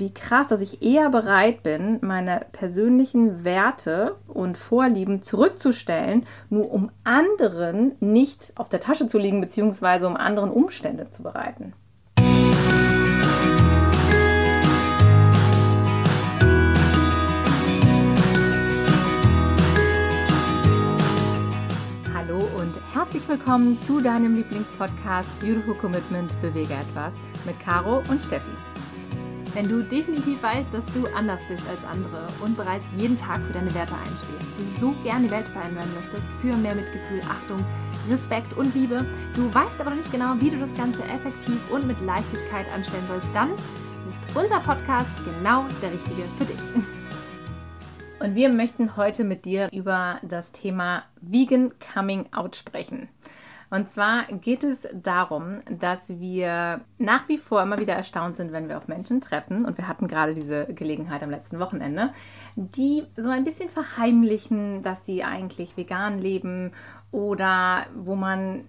wie krass, dass ich eher bereit bin, meine persönlichen Werte und Vorlieben zurückzustellen, nur um anderen nicht auf der Tasche zu liegen, beziehungsweise um anderen Umstände zu bereiten. Hallo und herzlich willkommen zu deinem Lieblingspodcast Beautiful Commitment Bewege etwas mit Caro und Steffi. Wenn du definitiv weißt, dass du anders bist als andere und bereits jeden Tag für deine Werte einstehst, du so gerne die Welt verändern möchtest für mehr Mitgefühl, Achtung, Respekt und Liebe, du weißt aber noch nicht genau, wie du das Ganze effektiv und mit Leichtigkeit anstellen sollst, dann ist unser Podcast genau der richtige für dich. Und wir möchten heute mit dir über das Thema Vegan Coming Out sprechen. Und zwar geht es darum, dass wir nach wie vor immer wieder erstaunt sind, wenn wir auf Menschen treffen. Und wir hatten gerade diese Gelegenheit am letzten Wochenende, die so ein bisschen verheimlichen, dass sie eigentlich vegan leben oder wo man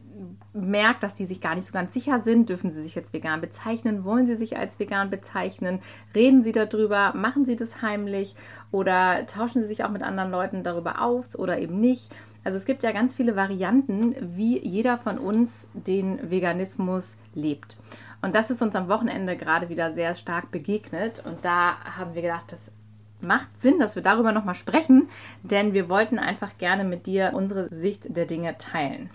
merkt, dass die sich gar nicht so ganz sicher sind, dürfen sie sich jetzt vegan bezeichnen, wollen sie sich als vegan bezeichnen, reden sie darüber, machen sie das heimlich oder tauschen sie sich auch mit anderen Leuten darüber aus oder eben nicht. Also es gibt ja ganz viele Varianten, wie jeder von uns den Veganismus lebt. Und das ist uns am Wochenende gerade wieder sehr stark begegnet und da haben wir gedacht, das macht Sinn, dass wir darüber nochmal sprechen, denn wir wollten einfach gerne mit dir unsere Sicht der Dinge teilen.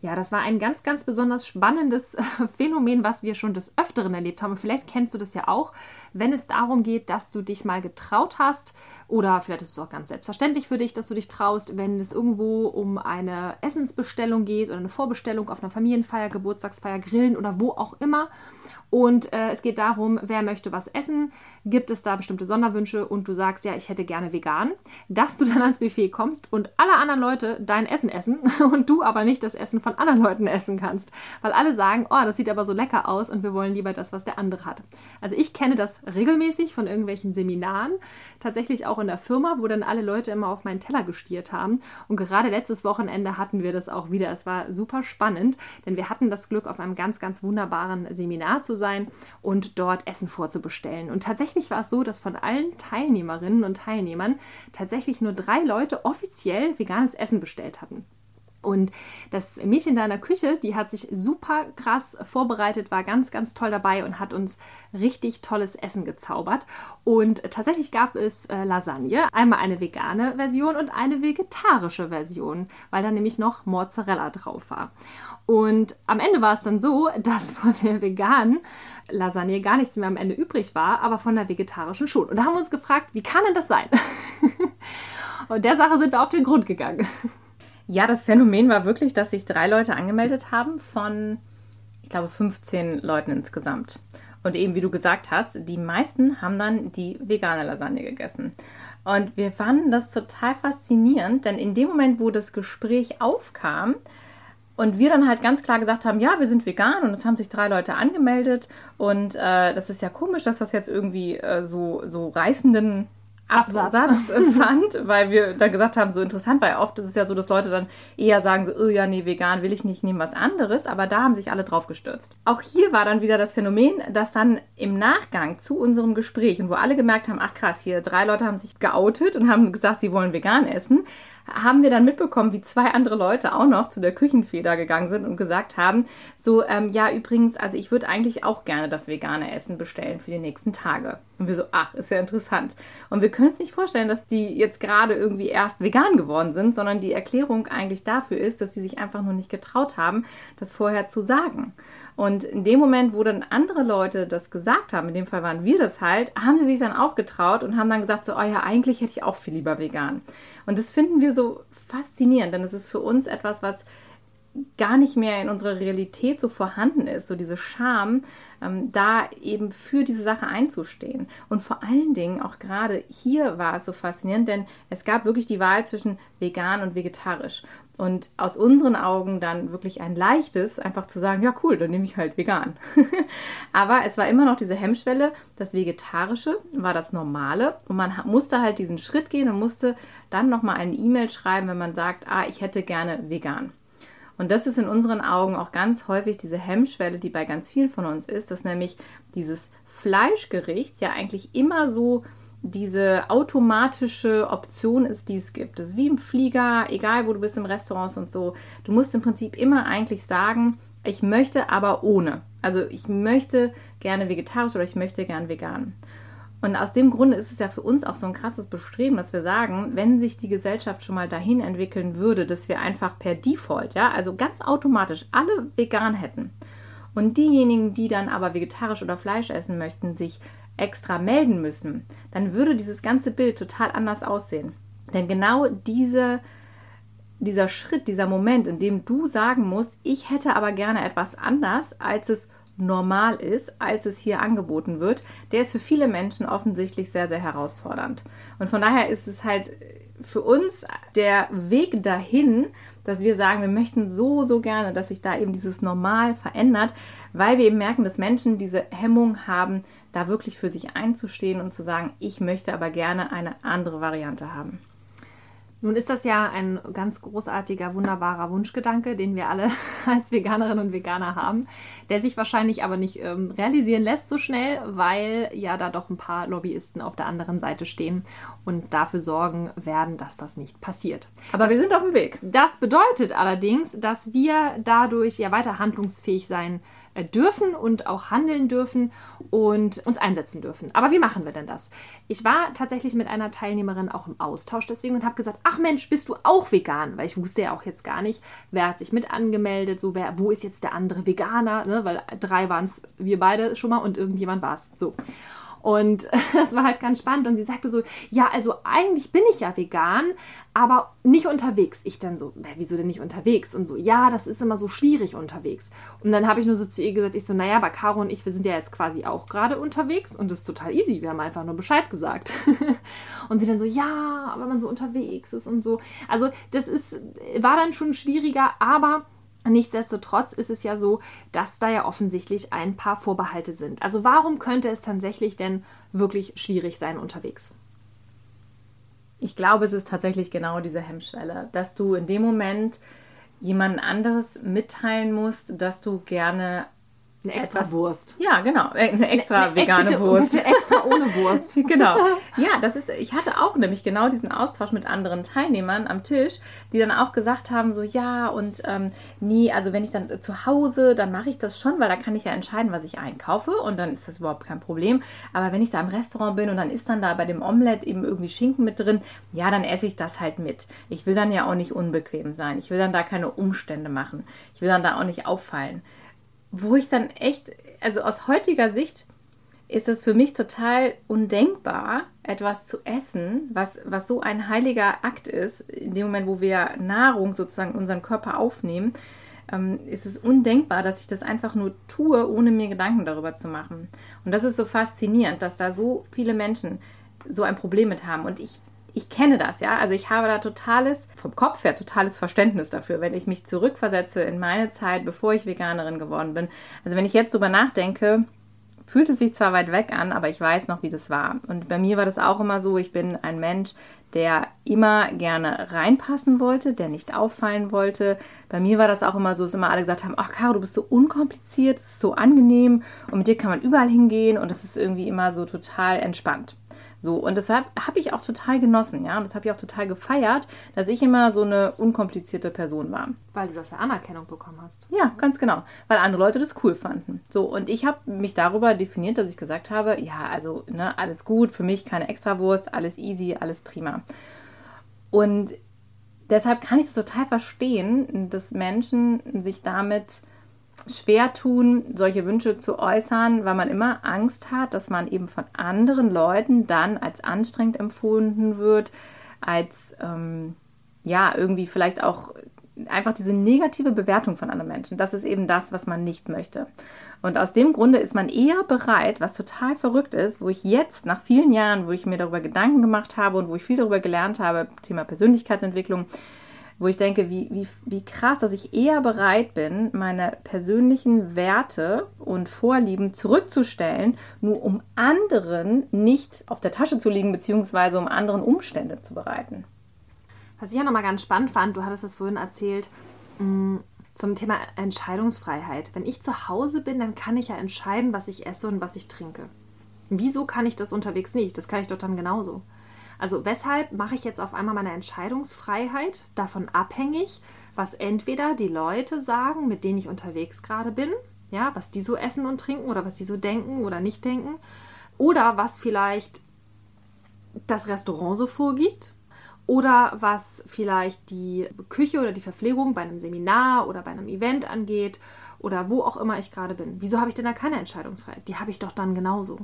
Ja, das war ein ganz, ganz besonders spannendes Phänomen, was wir schon des Öfteren erlebt haben. Und vielleicht kennst du das ja auch, wenn es darum geht, dass du dich mal getraut hast oder vielleicht ist es auch ganz selbstverständlich für dich, dass du dich traust, wenn es irgendwo um eine Essensbestellung geht oder eine Vorbestellung auf einer Familienfeier, Geburtstagsfeier, Grillen oder wo auch immer und äh, es geht darum, wer möchte was essen, gibt es da bestimmte Sonderwünsche? Und du sagst, ja, ich hätte gerne vegan, dass du dann ans Buffet kommst und alle anderen Leute dein Essen essen und du aber nicht das Essen von anderen Leuten essen kannst, weil alle sagen, oh, das sieht aber so lecker aus und wir wollen lieber das, was der andere hat. Also ich kenne das regelmäßig von irgendwelchen Seminaren, tatsächlich auch in der Firma, wo dann alle Leute immer auf meinen Teller gestiert haben. Und gerade letztes Wochenende hatten wir das auch wieder. Es war super spannend, denn wir hatten das Glück, auf einem ganz, ganz wunderbaren Seminar zu sein und dort Essen vorzubestellen. Und tatsächlich war es so, dass von allen Teilnehmerinnen und Teilnehmern tatsächlich nur drei Leute offiziell veganes Essen bestellt hatten. Und das Mädchen da in der Küche, die hat sich super krass vorbereitet, war ganz, ganz toll dabei und hat uns richtig tolles Essen gezaubert. Und tatsächlich gab es äh, Lasagne, einmal eine vegane Version und eine vegetarische Version, weil da nämlich noch Mozzarella drauf war. Und am Ende war es dann so, dass von der veganen Lasagne gar nichts mehr am Ende übrig war, aber von der vegetarischen schon. Und da haben wir uns gefragt, wie kann denn das sein? und der Sache sind wir auf den Grund gegangen. Ja, das Phänomen war wirklich, dass sich drei Leute angemeldet haben von, ich glaube, 15 Leuten insgesamt. Und eben, wie du gesagt hast, die meisten haben dann die vegane Lasagne gegessen. Und wir fanden das total faszinierend, denn in dem Moment, wo das Gespräch aufkam, und wir dann halt ganz klar gesagt haben, ja, wir sind vegan und es haben sich drei Leute angemeldet. Und äh, das ist ja komisch, dass das jetzt irgendwie äh, so, so reißenden Absatz, Absatz fand, weil wir da gesagt haben, so interessant, weil oft ist es ja so, dass Leute dann eher sagen so, oh ja, nee, vegan will ich nicht, nehmen was anderes, aber da haben sich alle drauf gestürzt. Auch hier war dann wieder das Phänomen, dass dann im Nachgang zu unserem Gespräch und wo alle gemerkt haben, ach krass, hier drei Leute haben sich geoutet und haben gesagt, sie wollen vegan essen, haben wir dann mitbekommen, wie zwei andere Leute auch noch zu der Küchenfeder gegangen sind und gesagt haben, so, ähm, ja, übrigens, also ich würde eigentlich auch gerne das vegane Essen bestellen für die nächsten Tage. Und wir so, ach, ist ja interessant. Und wir können uns nicht vorstellen, dass die jetzt gerade irgendwie erst vegan geworden sind, sondern die Erklärung eigentlich dafür ist, dass sie sich einfach nur nicht getraut haben, das vorher zu sagen. Und in dem Moment, wo dann andere Leute das gesagt haben, in dem Fall waren wir das halt, haben sie sich dann auch getraut und haben dann gesagt, so, oh ja, eigentlich hätte ich auch viel lieber vegan. Und das finden wir so faszinierend, denn es ist für uns etwas, was gar nicht mehr in unserer Realität so vorhanden ist, so diese Scham, ähm, da eben für diese Sache einzustehen. Und vor allen Dingen auch gerade hier war es so faszinierend, denn es gab wirklich die Wahl zwischen vegan und vegetarisch. Und aus unseren Augen dann wirklich ein leichtes, einfach zu sagen, ja cool, dann nehme ich halt vegan. Aber es war immer noch diese Hemmschwelle, das Vegetarische war das Normale und man musste halt diesen Schritt gehen und musste dann nochmal eine E-Mail schreiben, wenn man sagt, ah, ich hätte gerne vegan. Und das ist in unseren Augen auch ganz häufig diese Hemmschwelle, die bei ganz vielen von uns ist, dass nämlich dieses Fleischgericht ja eigentlich immer so diese automatische Option ist, die es gibt. Das ist wie im Flieger, egal wo du bist im Restaurant und so. Du musst im Prinzip immer eigentlich sagen, ich möchte aber ohne. Also ich möchte gerne vegetarisch oder ich möchte gerne vegan. Und aus dem Grunde ist es ja für uns auch so ein krasses Bestreben, dass wir sagen, wenn sich die Gesellschaft schon mal dahin entwickeln würde, dass wir einfach per Default, ja, also ganz automatisch alle vegan hätten und diejenigen, die dann aber vegetarisch oder Fleisch essen möchten, sich extra melden müssen, dann würde dieses ganze Bild total anders aussehen. Denn genau diese, dieser Schritt, dieser Moment, in dem du sagen musst, ich hätte aber gerne etwas anders, als es normal ist, als es hier angeboten wird, der ist für viele Menschen offensichtlich sehr, sehr herausfordernd. Und von daher ist es halt für uns der Weg dahin, dass wir sagen, wir möchten so, so gerne, dass sich da eben dieses Normal verändert, weil wir eben merken, dass Menschen diese Hemmung haben, da wirklich für sich einzustehen und zu sagen, ich möchte aber gerne eine andere Variante haben. Nun ist das ja ein ganz großartiger, wunderbarer Wunschgedanke, den wir alle als Veganerinnen und Veganer haben, der sich wahrscheinlich aber nicht ähm, realisieren lässt so schnell, weil ja da doch ein paar Lobbyisten auf der anderen Seite stehen und dafür sorgen werden, dass das nicht passiert. Aber das, wir sind auf dem Weg. Das bedeutet allerdings, dass wir dadurch ja weiter handlungsfähig sein äh, dürfen und auch handeln dürfen und uns einsetzen dürfen. Aber wie machen wir denn das? Ich war tatsächlich mit einer Teilnehmerin auch im Austausch deswegen und habe gesagt, ach Mensch, bist du auch vegan? Weil ich wusste ja auch jetzt gar nicht, wer hat sich mit angemeldet, so wer, wo ist jetzt der andere Veganer, ne? weil drei waren es wir beide schon mal und irgendjemand war es. So. Und das war halt ganz spannend. Und sie sagte so, ja, also eigentlich bin ich ja vegan, aber nicht unterwegs. Ich dann so, wieso denn nicht unterwegs? Und so, ja, das ist immer so schwierig unterwegs. Und dann habe ich nur so zu ihr gesagt, ich so, naja, aber Caro und ich, wir sind ja jetzt quasi auch gerade unterwegs und das ist total easy. Wir haben einfach nur Bescheid gesagt. und sie dann so, ja, aber man so unterwegs ist und so. Also das ist, war dann schon schwieriger, aber Nichtsdestotrotz ist es ja so, dass da ja offensichtlich ein paar Vorbehalte sind. Also warum könnte es tatsächlich denn wirklich schwierig sein unterwegs? Ich glaube, es ist tatsächlich genau diese Hemmschwelle, dass du in dem Moment jemand anderes mitteilen musst, dass du gerne eine extra etwas, Wurst. Ja, genau. Eine extra eine, vegane bitte, Wurst. Bitte extra ohne Wurst. genau. Ja, das ist, ich hatte auch nämlich genau diesen Austausch mit anderen Teilnehmern am Tisch, die dann auch gesagt haben, so ja und ähm, nee, also wenn ich dann zu Hause, dann mache ich das schon, weil da kann ich ja entscheiden, was ich einkaufe und dann ist das überhaupt kein Problem. Aber wenn ich da im Restaurant bin und dann ist dann da bei dem Omelett eben irgendwie Schinken mit drin, ja, dann esse ich das halt mit. Ich will dann ja auch nicht unbequem sein. Ich will dann da keine Umstände machen. Ich will dann da auch nicht auffallen wo ich dann echt, also aus heutiger Sicht ist es für mich total undenkbar, etwas zu essen, was, was so ein heiliger Akt ist, in dem Moment, wo wir Nahrung sozusagen in unseren Körper aufnehmen, ähm, ist es undenkbar, dass ich das einfach nur tue, ohne mir Gedanken darüber zu machen. Und das ist so faszinierend, dass da so viele Menschen so ein Problem mit haben. Und ich ich kenne das, ja. Also ich habe da totales, vom Kopf her totales Verständnis dafür, wenn ich mich zurückversetze in meine Zeit, bevor ich Veganerin geworden bin. Also wenn ich jetzt drüber nachdenke, fühlt es sich zwar weit weg an, aber ich weiß noch, wie das war. Und bei mir war das auch immer so, ich bin ein Mensch, der immer gerne reinpassen wollte, der nicht auffallen wollte. Bei mir war das auch immer so, dass immer alle gesagt haben, ach Caro, du bist so unkompliziert, es ist so angenehm und mit dir kann man überall hingehen und das ist irgendwie immer so total entspannt. So, und deshalb habe ich auch total genossen, ja, und das habe ich auch total gefeiert, dass ich immer so eine unkomplizierte Person war. Weil du dafür Anerkennung bekommen hast. Ja, ganz genau. Weil andere Leute das cool fanden. So, und ich habe mich darüber definiert, dass ich gesagt habe, ja, also, ne, alles gut, für mich keine Extrawurst, alles easy, alles prima. Und deshalb kann ich das total verstehen, dass Menschen sich damit schwer tun, solche Wünsche zu äußern, weil man immer Angst hat, dass man eben von anderen Leuten dann als anstrengend empfunden wird, als ähm, ja, irgendwie vielleicht auch einfach diese negative Bewertung von anderen Menschen. Das ist eben das, was man nicht möchte. Und aus dem Grunde ist man eher bereit, was total verrückt ist, wo ich jetzt nach vielen Jahren, wo ich mir darüber Gedanken gemacht habe und wo ich viel darüber gelernt habe, Thema Persönlichkeitsentwicklung, wo ich denke, wie, wie, wie krass, dass ich eher bereit bin, meine persönlichen Werte und Vorlieben zurückzustellen, nur um anderen nicht auf der Tasche zu liegen, beziehungsweise um anderen Umstände zu bereiten. Was ich ja nochmal ganz spannend fand, du hattest das vorhin erzählt, mm, zum Thema Entscheidungsfreiheit. Wenn ich zu Hause bin, dann kann ich ja entscheiden, was ich esse und was ich trinke. Wieso kann ich das unterwegs nicht? Das kann ich doch dann genauso. Also weshalb mache ich jetzt auf einmal meine Entscheidungsfreiheit davon abhängig, was entweder die Leute sagen, mit denen ich unterwegs gerade bin, ja, was die so essen und trinken oder was die so denken oder nicht denken, oder was vielleicht das Restaurant so vorgibt oder was vielleicht die Küche oder die Verpflegung bei einem Seminar oder bei einem Event angeht oder wo auch immer ich gerade bin. Wieso habe ich denn da keine Entscheidungsfreiheit? Die habe ich doch dann genauso.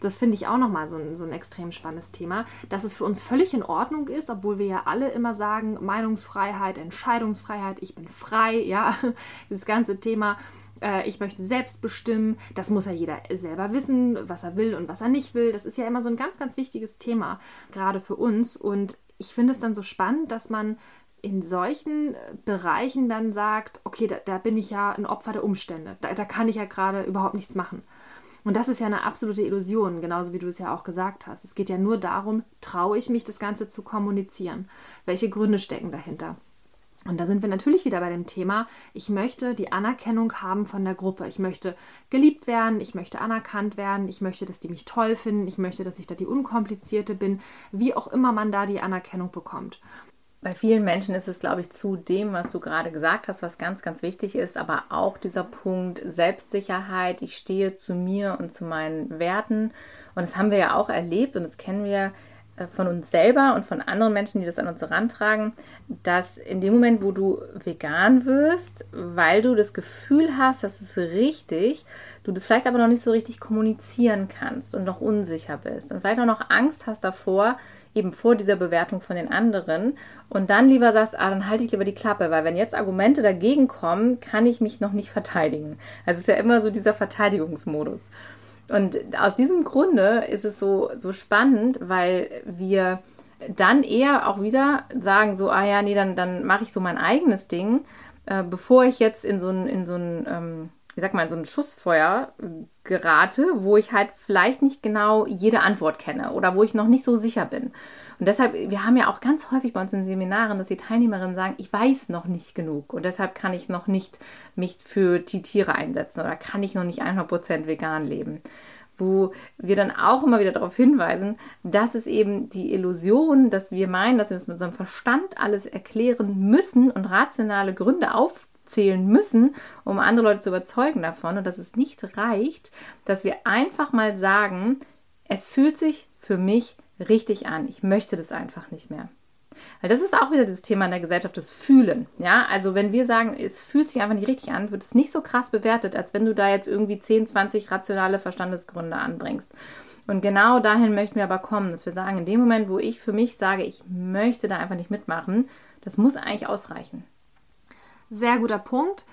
Das finde ich auch nochmal so ein, so ein extrem spannendes Thema, dass es für uns völlig in Ordnung ist, obwohl wir ja alle immer sagen, Meinungsfreiheit, Entscheidungsfreiheit, ich bin frei, ja, das ganze Thema äh, ich möchte selbst bestimmen. Das muss ja jeder selber wissen, was er will und was er nicht will. Das ist ja immer so ein ganz, ganz wichtiges Thema, gerade für uns. Und ich finde es dann so spannend, dass man in solchen Bereichen dann sagt, okay, da, da bin ich ja ein Opfer der Umstände. Da, da kann ich ja gerade überhaupt nichts machen. Und das ist ja eine absolute Illusion, genauso wie du es ja auch gesagt hast. Es geht ja nur darum, traue ich mich, das Ganze zu kommunizieren? Welche Gründe stecken dahinter? Und da sind wir natürlich wieder bei dem Thema, ich möchte die Anerkennung haben von der Gruppe. Ich möchte geliebt werden, ich möchte anerkannt werden, ich möchte, dass die mich toll finden, ich möchte, dass ich da die Unkomplizierte bin, wie auch immer man da die Anerkennung bekommt. Bei vielen Menschen ist es, glaube ich, zu dem, was du gerade gesagt hast, was ganz, ganz wichtig ist, aber auch dieser Punkt Selbstsicherheit. Ich stehe zu mir und zu meinen Werten. Und das haben wir ja auch erlebt und das kennen wir von uns selber und von anderen Menschen, die das an uns herantragen, dass in dem Moment, wo du vegan wirst, weil du das Gefühl hast, das ist richtig, du das vielleicht aber noch nicht so richtig kommunizieren kannst und noch unsicher bist und vielleicht auch noch Angst hast davor, eben vor dieser Bewertung von den anderen und dann lieber sagst, ah, dann halte ich lieber die Klappe, weil wenn jetzt Argumente dagegen kommen, kann ich mich noch nicht verteidigen. Also es ist ja immer so dieser Verteidigungsmodus. Und aus diesem Grunde ist es so, so spannend, weil wir dann eher auch wieder sagen, so, ah ja, nee, dann, dann mache ich so mein eigenes Ding, äh, bevor ich jetzt in so ein, in so ein ähm, wie sagt man, so ein Schussfeuer gerate, wo ich halt vielleicht nicht genau jede Antwort kenne oder wo ich noch nicht so sicher bin. Und deshalb, wir haben ja auch ganz häufig bei uns in Seminaren, dass die Teilnehmerinnen sagen, ich weiß noch nicht genug und deshalb kann ich noch nicht mich für die Tiere einsetzen oder kann ich noch nicht 100% vegan leben wo wir dann auch immer wieder darauf hinweisen, dass es eben die Illusion, dass wir meinen, dass wir es mit unserem Verstand alles erklären müssen und rationale Gründe auf zählen müssen, um andere Leute zu überzeugen davon und dass es nicht reicht, dass wir einfach mal sagen, es fühlt sich für mich richtig an. Ich möchte das einfach nicht mehr. Weil das ist auch wieder das Thema in der Gesellschaft, das Fühlen. Ja, also wenn wir sagen, es fühlt sich einfach nicht richtig an, wird es nicht so krass bewertet, als wenn du da jetzt irgendwie 10, 20 rationale Verstandesgründe anbringst. Und genau dahin möchten wir aber kommen, dass wir sagen, in dem Moment, wo ich für mich sage, ich möchte da einfach nicht mitmachen, das muss eigentlich ausreichen. Sehr guter Punkt.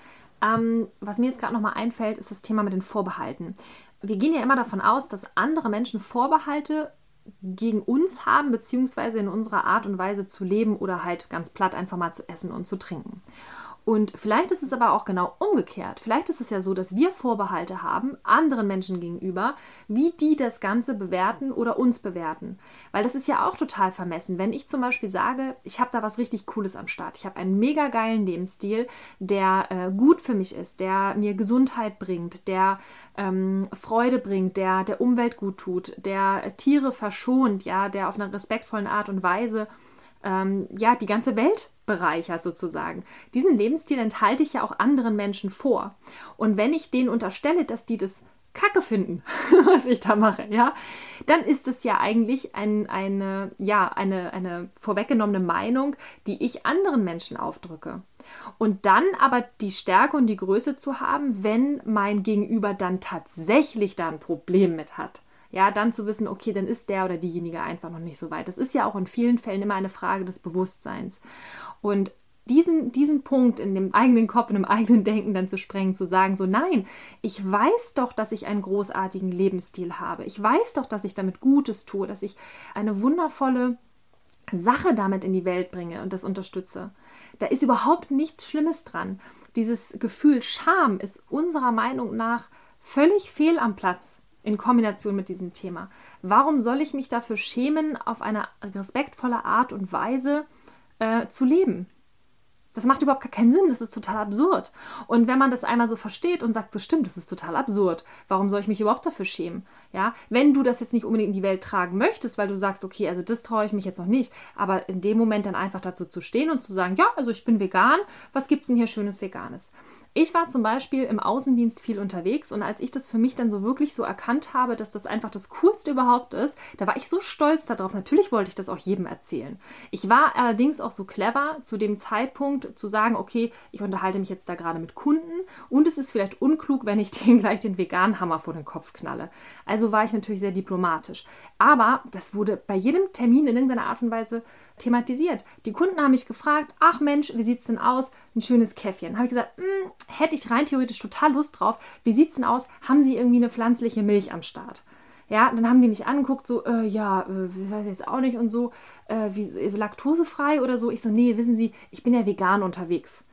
Ähm, was mir jetzt gerade nochmal einfällt, ist das Thema mit den Vorbehalten. Wir gehen ja immer davon aus, dass andere Menschen Vorbehalte gegen uns haben, beziehungsweise in unserer Art und Weise zu leben oder halt ganz platt einfach mal zu essen und zu trinken. Und vielleicht ist es aber auch genau umgekehrt. Vielleicht ist es ja so, dass wir Vorbehalte haben anderen Menschen gegenüber, wie die das Ganze bewerten oder uns bewerten. Weil das ist ja auch total vermessen. Wenn ich zum Beispiel sage, ich habe da was richtig Cooles am Start, ich habe einen mega geilen Lebensstil, der äh, gut für mich ist, der mir Gesundheit bringt, der ähm, Freude bringt, der der Umwelt gut tut, der Tiere verschont, ja, der auf einer respektvollen Art und Weise ähm, ja, die ganze Welt bereichert sozusagen. Diesen Lebensstil enthalte ich ja auch anderen Menschen vor. Und wenn ich denen unterstelle, dass die das Kacke finden, was ich da mache, ja, dann ist es ja eigentlich ein, eine, ja, eine, eine vorweggenommene Meinung, die ich anderen Menschen aufdrücke. Und dann aber die Stärke und die Größe zu haben, wenn mein Gegenüber dann tatsächlich da ein Problem mit hat ja, dann zu wissen, okay, dann ist der oder diejenige einfach noch nicht so weit. Das ist ja auch in vielen Fällen immer eine Frage des Bewusstseins. Und diesen, diesen Punkt in dem eigenen Kopf, in dem eigenen Denken dann zu sprengen, zu sagen, so nein, ich weiß doch, dass ich einen großartigen Lebensstil habe. Ich weiß doch, dass ich damit Gutes tue, dass ich eine wundervolle Sache damit in die Welt bringe und das unterstütze. Da ist überhaupt nichts Schlimmes dran. Dieses Gefühl Scham ist unserer Meinung nach völlig fehl am Platz in Kombination mit diesem Thema. Warum soll ich mich dafür schämen, auf eine respektvolle Art und Weise äh, zu leben? Das macht überhaupt gar keinen Sinn, das ist total absurd. Und wenn man das einmal so versteht und sagt, so stimmt, das ist total absurd, warum soll ich mich überhaupt dafür schämen? Ja, wenn du das jetzt nicht unbedingt in die Welt tragen möchtest, weil du sagst, okay, also das traue ich mich jetzt noch nicht, aber in dem Moment dann einfach dazu zu stehen und zu sagen, ja, also ich bin vegan, was gibt es denn hier schönes Veganes? Ich war zum Beispiel im Außendienst viel unterwegs und als ich das für mich dann so wirklich so erkannt habe, dass das einfach das Coolste überhaupt ist, da war ich so stolz darauf. Natürlich wollte ich das auch jedem erzählen. Ich war allerdings auch so clever, zu dem Zeitpunkt zu sagen, okay, ich unterhalte mich jetzt da gerade mit Kunden und es ist vielleicht unklug, wenn ich denen gleich den veganen Hammer vor den Kopf knalle. Also war ich natürlich sehr diplomatisch. Aber das wurde bei jedem Termin in irgendeiner Art und Weise thematisiert. Die Kunden haben mich gefragt, ach Mensch, wie sieht es denn aus? Ein schönes Käffchen. Habe ich gesagt, hm, hätte ich rein theoretisch total Lust drauf. Wie sieht es denn aus? Haben Sie irgendwie eine pflanzliche Milch am Start? Ja, dann haben die mich angeguckt, so, äh, ja, äh, weiß jetzt auch nicht und so, äh, wie, äh, laktosefrei oder so. Ich so, nee, wissen Sie, ich bin ja vegan unterwegs.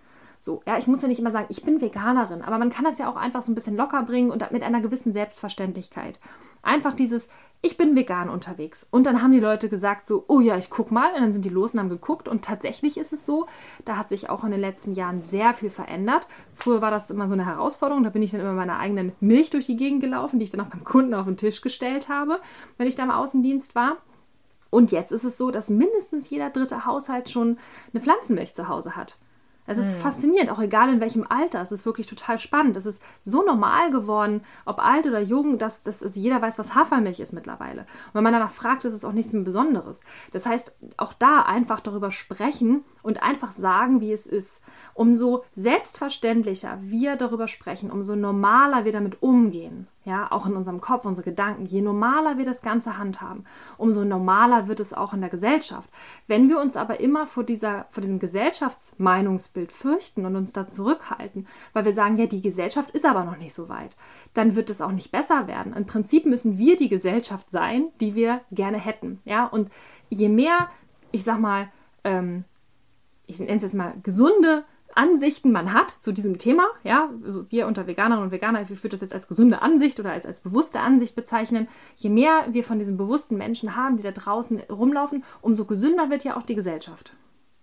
So, ja, ich muss ja nicht immer sagen, ich bin Veganerin, aber man kann das ja auch einfach so ein bisschen locker bringen und mit einer gewissen Selbstverständlichkeit. Einfach dieses, ich bin vegan unterwegs. Und dann haben die Leute gesagt so, oh ja, ich guck mal. Und dann sind die los und haben geguckt. Und tatsächlich ist es so, da hat sich auch in den letzten Jahren sehr viel verändert. Früher war das immer so eine Herausforderung. Da bin ich dann immer meiner eigenen Milch durch die Gegend gelaufen, die ich dann auch beim Kunden auf den Tisch gestellt habe, wenn ich da im Außendienst war. Und jetzt ist es so, dass mindestens jeder dritte Haushalt schon eine Pflanzenmilch zu Hause hat. Es ist mhm. faszinierend, auch egal in welchem Alter. Es ist wirklich total spannend. Es ist so normal geworden, ob alt oder jung, dass, dass also jeder weiß, was Hafermilch ist mittlerweile. Und wenn man danach fragt, ist es auch nichts mehr Besonderes. Das heißt, auch da einfach darüber sprechen und einfach sagen, wie es ist. Umso selbstverständlicher wir darüber sprechen, umso normaler wir damit umgehen ja, auch in unserem Kopf, unsere Gedanken. Je normaler wir das Ganze handhaben, umso normaler wird es auch in der Gesellschaft. Wenn wir uns aber immer vor, dieser, vor diesem Gesellschaftsmeinungsbild fürchten und uns da zurückhalten, weil wir sagen, ja, die Gesellschaft ist aber noch nicht so weit, dann wird es auch nicht besser werden. Im Prinzip müssen wir die Gesellschaft sein, die wir gerne hätten. Ja, und je mehr, ich sag mal, ähm, ich nenne es jetzt mal gesunde Ansichten man hat zu diesem Thema. Ja, also wir unter Veganerinnen und Veganer, ich würde das jetzt als gesunde Ansicht oder als, als bewusste Ansicht bezeichnen. Je mehr wir von diesen bewussten Menschen haben, die da draußen rumlaufen, umso gesünder wird ja auch die Gesellschaft.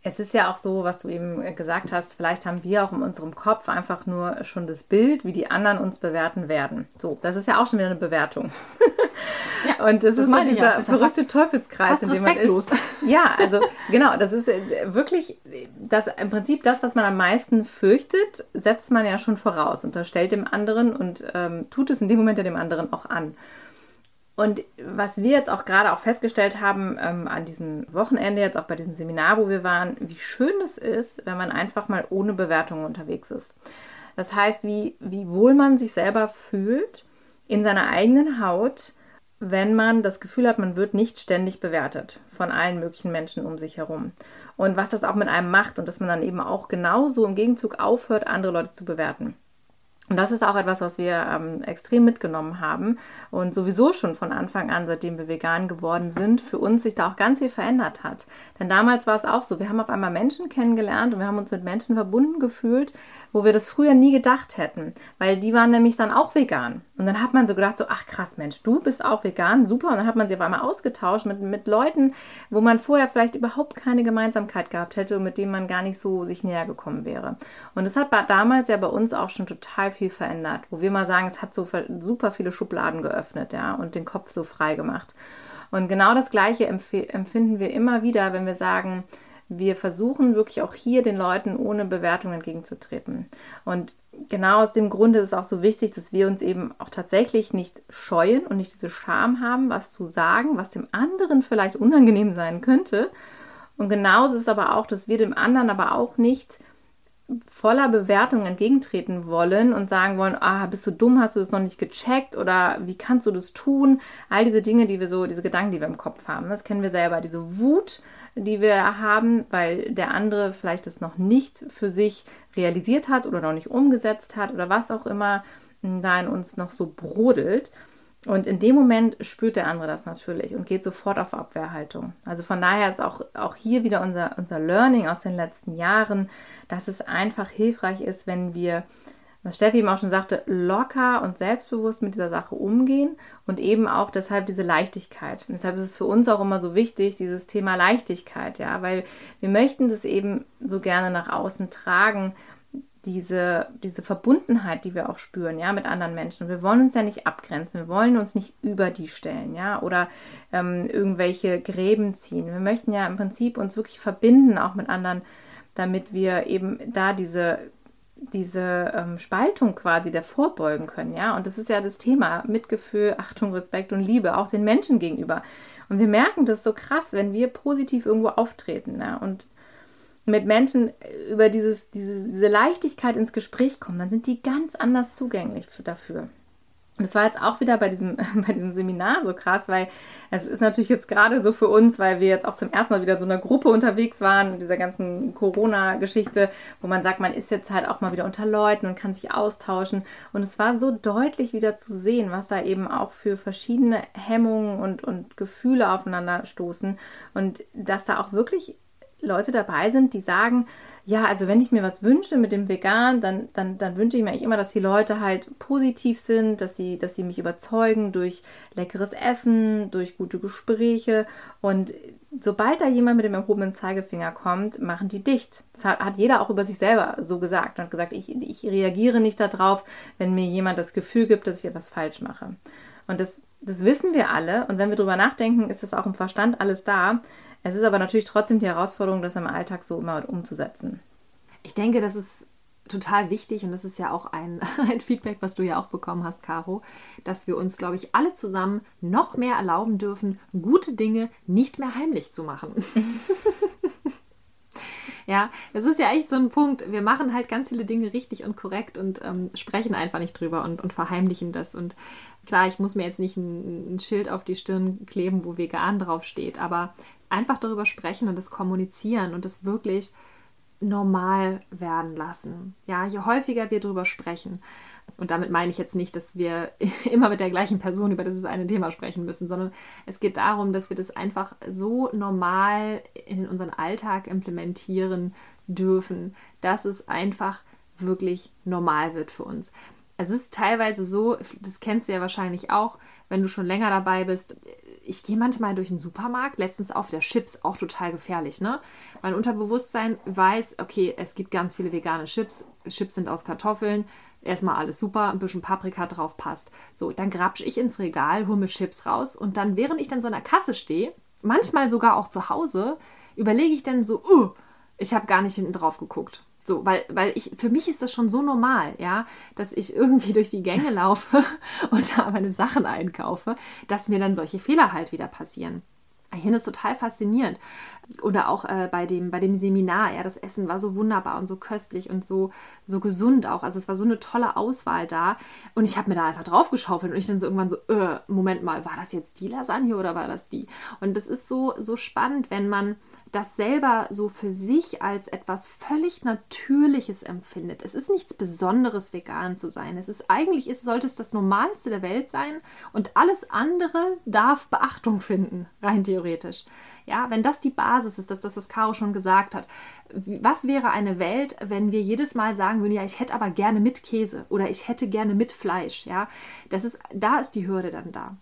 Es ist ja auch so, was du eben gesagt hast, vielleicht haben wir auch in unserem Kopf einfach nur schon das Bild, wie die anderen uns bewerten werden. So, das ist ja auch schon wieder eine Bewertung. Ja, und das, das ist so dieser ja. verrückte Teufelskreis, in dem man ist. Ja, also genau, das ist äh, wirklich das im Prinzip das, was man am meisten fürchtet, setzt man ja schon voraus, unterstellt dem anderen und ähm, tut es in dem Moment ja dem anderen auch an. Und was wir jetzt auch gerade auch festgestellt haben ähm, an diesem Wochenende, jetzt auch bei diesem Seminar, wo wir waren, wie schön es ist, wenn man einfach mal ohne Bewertungen unterwegs ist. Das heißt, wie, wie wohl man sich selber fühlt in seiner eigenen Haut, wenn man das Gefühl hat, man wird nicht ständig bewertet von allen möglichen Menschen um sich herum. Und was das auch mit einem macht und dass man dann eben auch genauso im Gegenzug aufhört, andere Leute zu bewerten. Und das ist auch etwas, was wir ähm, extrem mitgenommen haben und sowieso schon von Anfang an, seitdem wir vegan geworden sind, für uns sich da auch ganz viel verändert hat. Denn damals war es auch so, wir haben auf einmal Menschen kennengelernt und wir haben uns mit Menschen verbunden gefühlt, wo wir das früher nie gedacht hätten, weil die waren nämlich dann auch vegan. Und dann hat man so gedacht, so, ach krass, Mensch, du bist auch vegan, super. Und dann hat man sich auf einmal ausgetauscht mit, mit Leuten, wo man vorher vielleicht überhaupt keine Gemeinsamkeit gehabt hätte und mit denen man gar nicht so sich näher gekommen wäre. Und das hat damals ja bei uns auch schon total viel verändert, wo wir mal sagen, es hat so super viele Schubladen geöffnet, ja, und den Kopf so frei gemacht. Und genau das Gleiche empfinden wir immer wieder, wenn wir sagen, wir versuchen wirklich auch hier den Leuten ohne Bewertung entgegenzutreten. Und genau aus dem Grunde ist es auch so wichtig, dass wir uns eben auch tatsächlich nicht scheuen und nicht diese Scham haben, was zu sagen, was dem anderen vielleicht unangenehm sein könnte. Und genauso ist es aber auch, dass wir dem anderen aber auch nicht voller Bewertung entgegentreten wollen und sagen wollen, ah, bist du dumm, hast du das noch nicht gecheckt oder wie kannst du das tun? All diese Dinge, die wir so, diese Gedanken, die wir im Kopf haben, das kennen wir selber, diese Wut, die wir haben, weil der andere vielleicht das noch nicht für sich realisiert hat oder noch nicht umgesetzt hat oder was auch immer da in uns noch so brodelt. Und in dem Moment spürt der andere das natürlich und geht sofort auf Abwehrhaltung. Also von daher ist auch, auch hier wieder unser, unser Learning aus den letzten Jahren, dass es einfach hilfreich ist, wenn wir was Steffi eben auch schon sagte, locker und selbstbewusst mit dieser Sache umgehen und eben auch deshalb diese Leichtigkeit. Und deshalb ist es für uns auch immer so wichtig, dieses Thema Leichtigkeit, ja, weil wir möchten das eben so gerne nach außen tragen, diese, diese Verbundenheit, die wir auch spüren, ja, mit anderen Menschen. Und wir wollen uns ja nicht abgrenzen, wir wollen uns nicht über die stellen, ja, oder ähm, irgendwelche Gräben ziehen. Wir möchten ja im Prinzip uns wirklich verbinden, auch mit anderen, damit wir eben da diese diese ähm, Spaltung quasi davor beugen können, ja. Und das ist ja das Thema Mitgefühl, Achtung, Respekt und Liebe, auch den Menschen gegenüber. Und wir merken das so krass, wenn wir positiv irgendwo auftreten, ja. Und mit Menschen über dieses, diese, diese Leichtigkeit ins Gespräch kommen, dann sind die ganz anders zugänglich dafür. Das war jetzt auch wieder bei diesem, bei diesem Seminar so krass, weil es ist natürlich jetzt gerade so für uns, weil wir jetzt auch zum ersten Mal wieder so einer Gruppe unterwegs waren, in dieser ganzen Corona-Geschichte, wo man sagt, man ist jetzt halt auch mal wieder unter Leuten und kann sich austauschen. Und es war so deutlich wieder zu sehen, was da eben auch für verschiedene Hemmungen und, und Gefühle aufeinander stoßen und dass da auch wirklich Leute dabei sind, die sagen, ja, also wenn ich mir was wünsche mit dem Vegan, dann, dann, dann wünsche ich mir eigentlich immer, dass die Leute halt positiv sind, dass sie, dass sie mich überzeugen durch leckeres Essen, durch gute Gespräche. Und sobald da jemand mit dem erhobenen Zeigefinger kommt, machen die dicht. Das hat, hat jeder auch über sich selber so gesagt und gesagt, ich, ich reagiere nicht darauf, wenn mir jemand das Gefühl gibt, dass ich etwas falsch mache. Und das, das wissen wir alle. Und wenn wir drüber nachdenken, ist das auch im Verstand alles da. Es ist aber natürlich trotzdem die Herausforderung, das im Alltag so immer umzusetzen. Ich denke, das ist total wichtig und das ist ja auch ein, ein, Feedback, was du ja auch bekommen hast, Caro, dass wir uns, glaube ich, alle zusammen noch mehr erlauben dürfen, gute Dinge nicht mehr heimlich zu machen. ja, das ist ja echt so ein Punkt. Wir machen halt ganz viele Dinge richtig und korrekt und ähm, sprechen einfach nicht drüber und, und, verheimlichen das. Und klar, ich muss mir jetzt nicht ein, ein Schild auf die Stirn kleben, wo vegan drauf steht, aber einfach darüber sprechen und es kommunizieren und es wirklich normal werden lassen. Ja, je häufiger wir darüber sprechen, und damit meine ich jetzt nicht, dass wir immer mit der gleichen Person über dieses eine Thema sprechen müssen, sondern es geht darum, dass wir das einfach so normal in unseren Alltag implementieren dürfen, dass es einfach wirklich normal wird für uns. Es ist teilweise so, das kennst du ja wahrscheinlich auch, wenn du schon länger dabei bist, ich gehe manchmal durch den Supermarkt, letztens auf der Chips, auch total gefährlich, ne? Mein Unterbewusstsein weiß, okay, es gibt ganz viele vegane Chips. Chips sind aus Kartoffeln. Erstmal alles super, ein bisschen Paprika drauf passt. So, dann grapsch ich ins Regal, hole mir Chips raus und dann, während ich dann so an der Kasse stehe, manchmal sogar auch zu Hause, überlege ich dann so, uh, ich habe gar nicht hinten drauf geguckt. So, weil, weil ich, für mich ist das schon so normal, ja, dass ich irgendwie durch die Gänge laufe und da meine Sachen einkaufe, dass mir dann solche Fehler halt wieder passieren. Ich finde es total faszinierend. Oder auch äh, bei, dem, bei dem Seminar, ja, das Essen war so wunderbar und so köstlich und so, so gesund auch. Also es war so eine tolle Auswahl da. Und ich habe mir da einfach drauf geschaufelt und ich dann so irgendwann so, äh, Moment mal, war das jetzt die Lasagne oder war das die? Und das ist so, so spannend, wenn man das selber so für sich als etwas völlig Natürliches empfindet. Es ist nichts Besonderes, vegan zu sein. Es ist eigentlich, ist, sollte es das Normalste der Welt sein und alles andere darf Beachtung finden, rein theoretisch. Ja, wenn das die Basis ist, das ist das, was Caro schon gesagt hat. Was wäre eine Welt, wenn wir jedes Mal sagen würden, ja, ich hätte aber gerne mit Käse oder ich hätte gerne mit Fleisch, ja? Das ist, da ist die Hürde dann da.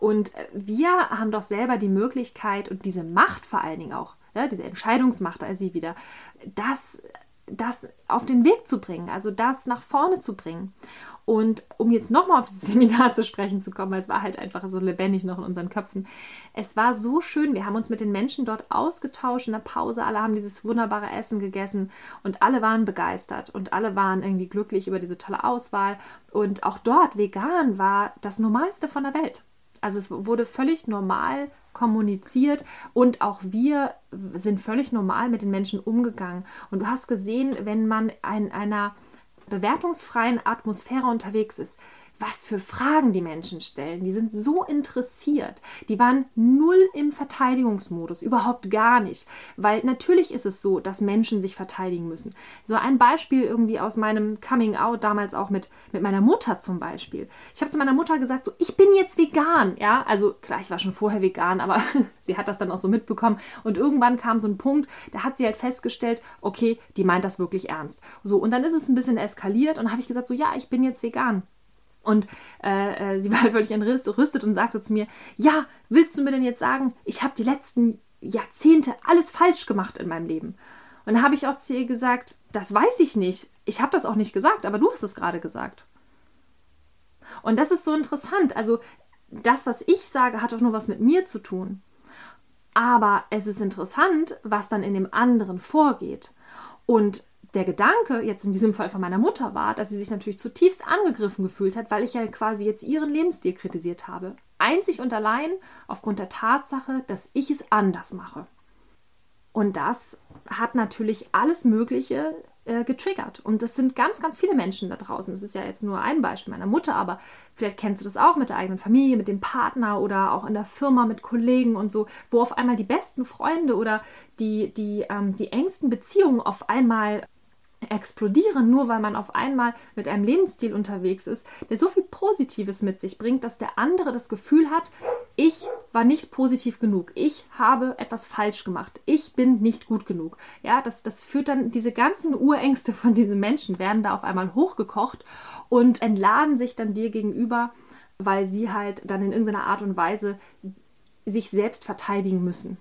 Und wir haben doch selber die Möglichkeit und diese Macht vor allen Dingen auch, ja, diese Entscheidungsmacht als sie wieder, das, das auf den Weg zu bringen, also das nach vorne zu bringen. Und um jetzt nochmal auf das Seminar zu sprechen zu kommen, weil es war halt einfach so lebendig noch in unseren Köpfen. Es war so schön, wir haben uns mit den Menschen dort ausgetauscht in der Pause, alle haben dieses wunderbare Essen gegessen und alle waren begeistert und alle waren irgendwie glücklich über diese tolle Auswahl. Und auch dort, vegan war das Normalste von der Welt. Also es wurde völlig normal kommuniziert und auch wir sind völlig normal mit den Menschen umgegangen. Und du hast gesehen, wenn man in einer bewertungsfreien Atmosphäre unterwegs ist, was für Fragen die Menschen stellen. Die sind so interessiert. Die waren null im Verteidigungsmodus, überhaupt gar nicht. Weil natürlich ist es so, dass Menschen sich verteidigen müssen. So ein Beispiel irgendwie aus meinem Coming Out, damals auch mit, mit meiner Mutter zum Beispiel. Ich habe zu meiner Mutter gesagt, so, ich bin jetzt vegan. Ja, also klar, ich war schon vorher vegan, aber sie hat das dann auch so mitbekommen. Und irgendwann kam so ein Punkt, da hat sie halt festgestellt, okay, die meint das wirklich ernst. So, und dann ist es ein bisschen eskaliert und habe ich gesagt, so, ja, ich bin jetzt vegan. Und äh, äh, sie war halt völlig entrüstet und sagte zu mir, ja, willst du mir denn jetzt sagen, ich habe die letzten Jahrzehnte alles falsch gemacht in meinem Leben? Und da habe ich auch zu ihr gesagt, das weiß ich nicht. Ich habe das auch nicht gesagt, aber du hast es gerade gesagt. Und das ist so interessant. Also das, was ich sage, hat doch nur was mit mir zu tun. Aber es ist interessant, was dann in dem anderen vorgeht. Und der Gedanke jetzt in diesem Fall von meiner Mutter war, dass sie sich natürlich zutiefst angegriffen gefühlt hat, weil ich ja quasi jetzt ihren Lebensstil kritisiert habe. Einzig und allein aufgrund der Tatsache, dass ich es anders mache. Und das hat natürlich alles Mögliche äh, getriggert. Und das sind ganz, ganz viele Menschen da draußen. Das ist ja jetzt nur ein Beispiel meiner Mutter, aber vielleicht kennst du das auch mit der eigenen Familie, mit dem Partner oder auch in der Firma mit Kollegen und so, wo auf einmal die besten Freunde oder die, die, ähm, die engsten Beziehungen auf einmal explodieren, nur weil man auf einmal mit einem Lebensstil unterwegs ist, der so viel Positives mit sich bringt, dass der andere das Gefühl hat, ich war nicht positiv genug, ich habe etwas falsch gemacht, ich bin nicht gut genug. Ja, das, das führt dann, diese ganzen Urängste von diesen Menschen werden da auf einmal hochgekocht und entladen sich dann dir gegenüber, weil sie halt dann in irgendeiner Art und Weise sich selbst verteidigen müssen.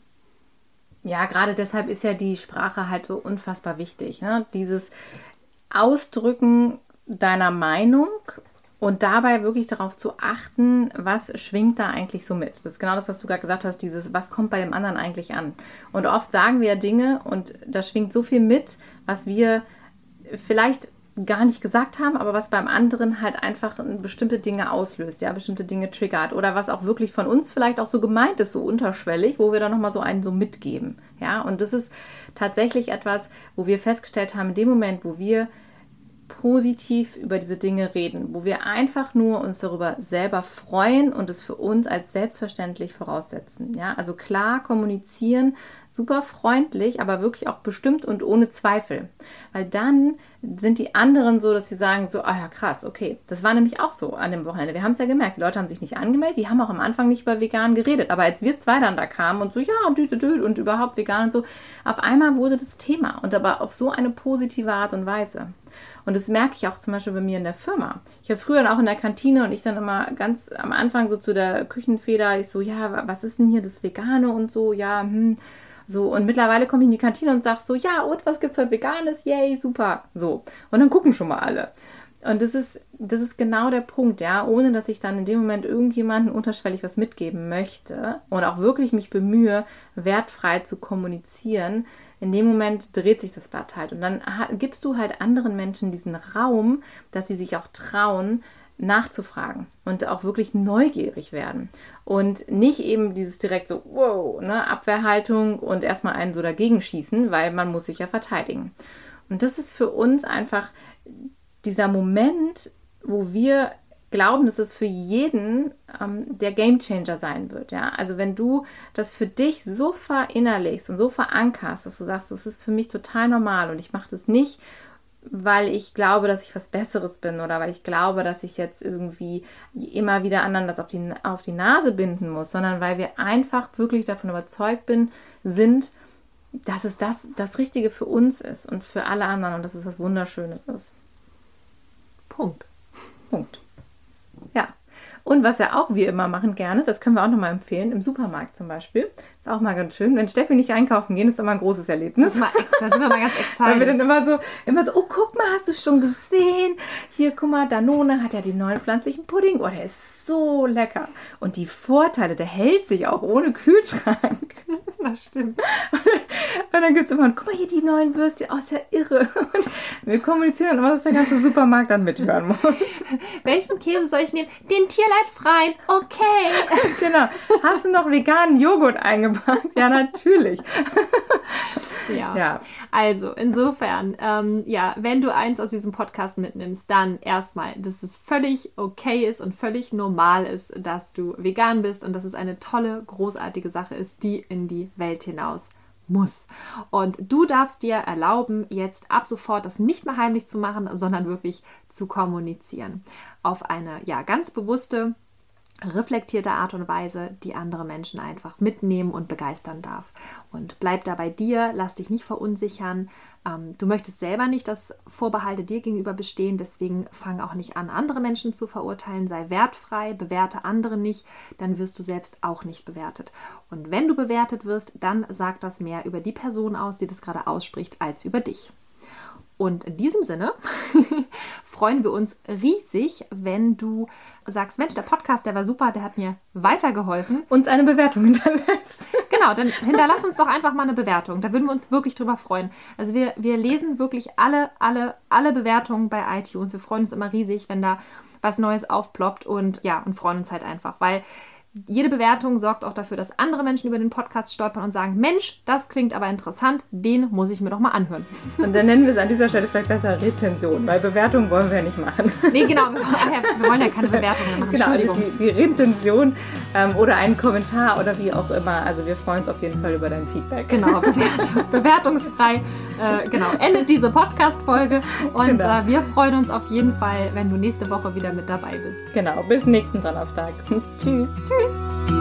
Ja, gerade deshalb ist ja die Sprache halt so unfassbar wichtig. Ne? Dieses Ausdrücken deiner Meinung und dabei wirklich darauf zu achten, was schwingt da eigentlich so mit. Das ist genau das, was du gerade gesagt hast, dieses, was kommt bei dem anderen eigentlich an. Und oft sagen wir ja Dinge und da schwingt so viel mit, was wir vielleicht gar nicht gesagt haben, aber was beim anderen halt einfach bestimmte Dinge auslöst, ja, bestimmte Dinge triggert oder was auch wirklich von uns vielleicht auch so gemeint ist, so unterschwellig, wo wir dann nochmal so einen so mitgeben, ja, und das ist tatsächlich etwas, wo wir festgestellt haben, in dem Moment, wo wir positiv über diese Dinge reden, wo wir einfach nur uns darüber selber freuen und es für uns als selbstverständlich voraussetzen. Ja, also klar kommunizieren, super freundlich, aber wirklich auch bestimmt und ohne Zweifel. Weil dann sind die anderen so, dass sie sagen so, ah ja, krass, okay. Das war nämlich auch so an dem Wochenende. Wir haben es ja gemerkt, die Leute haben sich nicht angemeldet, die haben auch am Anfang nicht über vegan geredet. Aber als wir zwei dann da kamen und so, ja, und überhaupt vegan und so, auf einmal wurde das Thema. Und aber auf so eine positive Art und Weise. Und das merke ich auch zum Beispiel bei mir in der Firma. Ich habe früher auch in der Kantine und ich dann immer ganz am Anfang so zu der Küchenfeder, ich so, ja, was ist denn hier das Vegane und so, ja, hm. So, und mittlerweile komme ich in die Kantine und sage so, ja, und was gibt es heute Veganes? Yay, super. So. Und dann gucken schon mal alle. Und das ist, das ist genau der Punkt, ja, ohne dass ich dann in dem Moment irgendjemanden unterschwellig was mitgeben möchte und auch wirklich mich bemühe, wertfrei zu kommunizieren, in dem Moment dreht sich das Blatt halt. Und dann gibst du halt anderen Menschen diesen Raum, dass sie sich auch trauen, nachzufragen und auch wirklich neugierig werden und nicht eben dieses direkt so, wow, ne, Abwehrhaltung und erstmal einen so dagegen schießen, weil man muss sich ja verteidigen. Und das ist für uns einfach dieser Moment, wo wir glauben, dass es für jeden ähm, der Gamechanger sein wird. Ja? Also wenn du das für dich so verinnerlichst und so verankerst, dass du sagst, das ist für mich total normal und ich mache das nicht, weil ich glaube, dass ich was Besseres bin oder weil ich glaube, dass ich jetzt irgendwie immer wieder anderen das auf die, auf die Nase binden muss, sondern weil wir einfach wirklich davon überzeugt bin, sind, dass es das, das Richtige für uns ist und für alle anderen und dass es was Wunderschönes ist. Punkt. Punkt. Und was ja auch wir immer machen gerne, das können wir auch nochmal empfehlen, im Supermarkt zum Beispiel. Ist auch mal ganz schön. Wenn Steffi nicht einkaufen gehen, ist immer ein großes Erlebnis. Da sind wir mal ganz excited. Weil wir dann immer so, immer so, oh, guck mal, hast du schon gesehen? Hier, guck mal, Danone hat ja den neuen pflanzlichen Pudding. Oh, der ist so lecker. Und die Vorteile, der hält sich auch ohne Kühlschrank. Das stimmt. Und dann gibt es immer, guck mal hier die neuen Würstchen, oh, ist ja irre. Und wir kommunizieren immer, dass der ganze Supermarkt dann mithören muss. Welchen Käse soll ich nehmen? Den tierleidfreien. Okay. genau. Hast du noch veganen Joghurt eingepackt? Ja, natürlich. Ja. Ja. Also, insofern, ähm, ja, wenn du eins aus diesem Podcast mitnimmst, dann erstmal, dass es völlig okay ist und völlig normal ist, dass du vegan bist und dass es eine tolle, großartige Sache ist, die in die Welt hinaus muss. Und du darfst dir erlauben, jetzt ab sofort das nicht mehr heimlich zu machen, sondern wirklich zu kommunizieren. Auf eine ja ganz bewusste reflektierte Art und Weise, die andere Menschen einfach mitnehmen und begeistern darf. Und bleib da bei dir, lass dich nicht verunsichern. Ähm, du möchtest selber nicht, dass Vorbehalte dir gegenüber bestehen, deswegen fang auch nicht an, andere Menschen zu verurteilen. Sei wertfrei, bewerte andere nicht, dann wirst du selbst auch nicht bewertet. Und wenn du bewertet wirst, dann sagt das mehr über die Person aus, die das gerade ausspricht, als über dich. Und in diesem Sinne freuen wir uns riesig, wenn du sagst, Mensch, der Podcast, der war super, der hat mir weitergeholfen. Uns eine Bewertung hinterlässt. Genau, dann hinterlass uns doch einfach mal eine Bewertung. Da würden wir uns wirklich drüber freuen. Also wir, wir lesen wirklich alle, alle, alle Bewertungen bei iTunes. Wir freuen uns immer riesig, wenn da was Neues aufploppt und ja, und freuen uns halt einfach, weil jede Bewertung sorgt auch dafür, dass andere Menschen über den Podcast stolpern und sagen, Mensch, das klingt aber interessant, den muss ich mir doch mal anhören. Und dann nennen wir es an dieser Stelle vielleicht besser Rezension, weil Bewertung wollen wir ja nicht machen. Nee, genau, wir, wir wollen ja keine Bewertungen machen. Genau, also die, die Rezension ähm, oder einen Kommentar oder wie auch immer. Also wir freuen uns auf jeden Fall über dein Feedback. Genau, bewert, bewertungsfrei. Äh, genau, endet diese Podcast-Folge und genau. äh, wir freuen uns auf jeden Fall, wenn du nächste Woche wieder mit dabei bist. Genau, bis nächsten Donnerstag. Tschüss. Tschüss. Cheers!